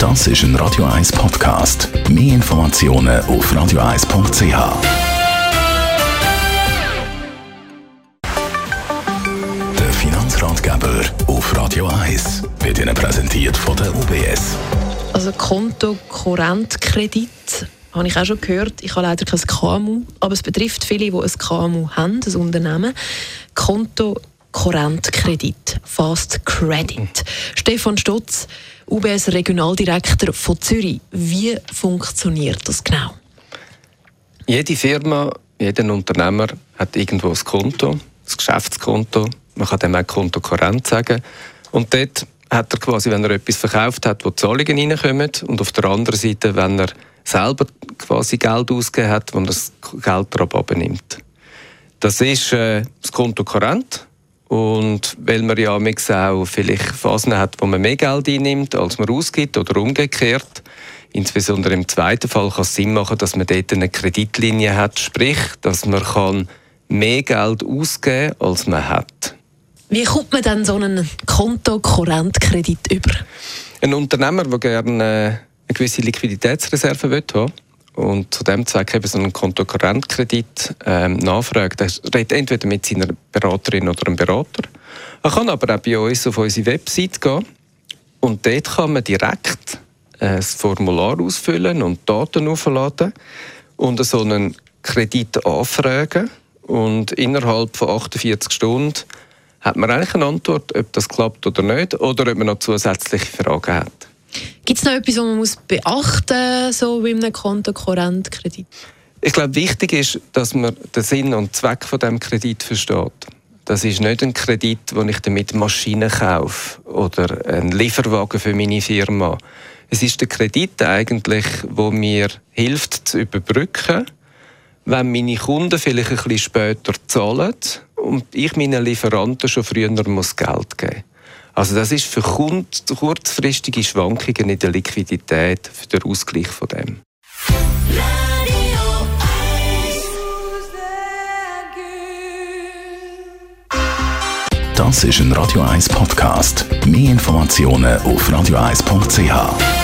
Das ist ein Radio 1 Podcast. Mehr Informationen auf radio1.ch. Der Finanzratgeber auf Radio 1 wird Ihnen präsentiert von der UBS. Also Konto Korrentkredit habe ich auch schon gehört. Ich habe leider kein KMU, aber es betrifft viele, die ein KMU haben, ein Unternehmen. Konto Korrentkredit, Fast Credit. Stefan Stutz, UBS Regionaldirektor von Zürich. Wie funktioniert das genau? Jede Firma, jeder Unternehmer hat irgendwo ein Konto, ein Geschäftskonto. Man kann dem auch Konto Korrent sagen. Und dort hat er quasi, wenn er etwas verkauft hat, wo Zahlungen reinkommen und auf der anderen Seite, wenn er selber quasi Geld ausgegeben hat, wo er das Geld darauf abnimmt. Das ist äh, das Konto Korrent. Und weil man ja auch vielleicht Phasen hat, wo man mehr Geld einnimmt, als man ausgibt oder umgekehrt, insbesondere im zweiten Fall kann es Sinn machen, dass man dort eine Kreditlinie hat, sprich, dass man kann mehr Geld ausgeben kann, als man hat. Wie kommt man dann so einen Konto-Korrentkredit über? Ein Unternehmer, der gerne eine gewisse Liquiditätsreserve will und zu dem Zweck eben so einen Kontokorrentkredit ähm, nachfragt, er redet entweder mit seiner Beraterin oder einem Berater. Er kann aber auch bei uns auf unsere Website gehen und dort kann man direkt äh, das Formular ausfüllen und Daten aufladen und so einen Kredit anfragen und innerhalb von 48 Stunden hat man eigentlich eine Antwort, ob das klappt oder nicht, oder ob man noch zusätzliche Fragen hat. Gibt es noch etwas, was man muss beachten muss, so bei einem Kontokorrentkredit? Ich glaube, wichtig ist, dass man den Sinn und Zweck von dem Kredit versteht. Das ist nicht ein Kredit, wo ich damit Maschinen kaufe oder einen Lieferwagen für meine Firma. Es ist der Kredit eigentlich, wo mir hilft zu überbrücken, wenn meine Kunden vielleicht ein bisschen später zahlen und ich meinen Lieferanten schon früher muss Geld geben muss. Also das ist für kurzfristige Schwankungen in der Liquidität für den Ausgleich von dem. Das ist ein Radio 1 Podcast. Mehr Informationen auf radio1.ch.